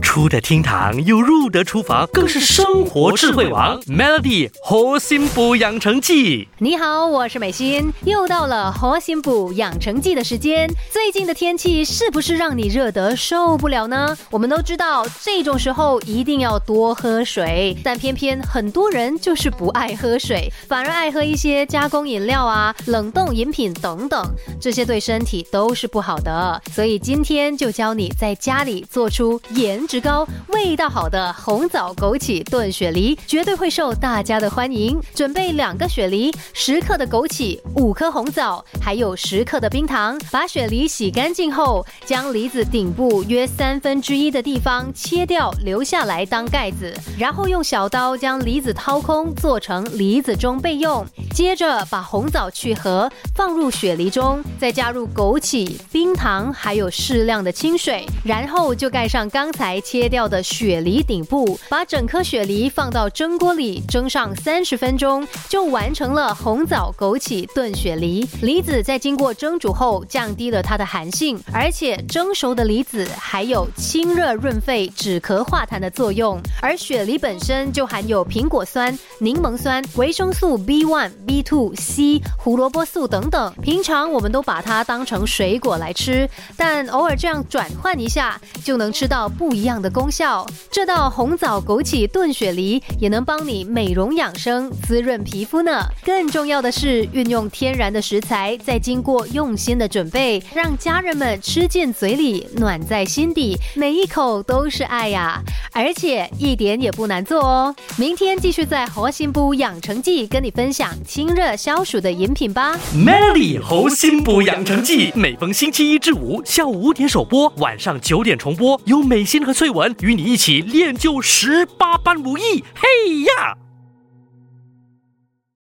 出得厅堂又入得厨房，更是生活智慧王。Melody 活心补养成记，你好，我是美心，又到了活心补养成记的时间。最近的天气是不是让你热得受不了呢？我们都知道这种时候一定要多喝水，但偏偏很多人就是不爱喝水，反而爱喝一些加工饮料啊、冷冻饮品等等，这些对身体都是不好的。所以今天就教你在家里做出颜值。高味道好的红枣枸杞炖雪梨绝对会受大家的欢迎。准备两个雪梨，十克的枸杞，五颗红枣，还有十克的冰糖。把雪梨洗干净后，将梨子顶部约三分之一的地方切掉，留下来当盖子。然后用小刀将梨子掏空，做成梨子中备用。接着把红枣去核，放入雪梨中，再加入枸杞、冰糖，还有适量的清水，然后就盖上刚才。切掉的雪梨顶部，把整颗雪梨放到蒸锅里蒸上三十分钟，就完成了红枣枸杞炖雪梨。梨子在经过蒸煮后，降低了它的寒性，而且蒸熟的梨子还有清热润肺、止咳化痰的作用。而雪梨本身就含有苹果酸、柠檬酸、维生素 B one、B two、C、胡萝卜素等等。平常我们都把它当成水果来吃，但偶尔这样转换一下，就能吃到不一一样。的功效，这道红枣枸杞炖雪梨也能帮你美容养生、滋润皮肤呢。更重要的是，运用天然的食材，再经过用心的准备，让家人们吃进嘴里，暖在心底，每一口都是爱呀！而且一点也不难做哦。明天继续在活心补养成记跟你分享清热消暑的饮品吧。Melody 活心补养成记，每逢星期一至五下午五点首播，晚上九点重播，有美心和翠。文与你一起练就十八般武艺，嘿呀！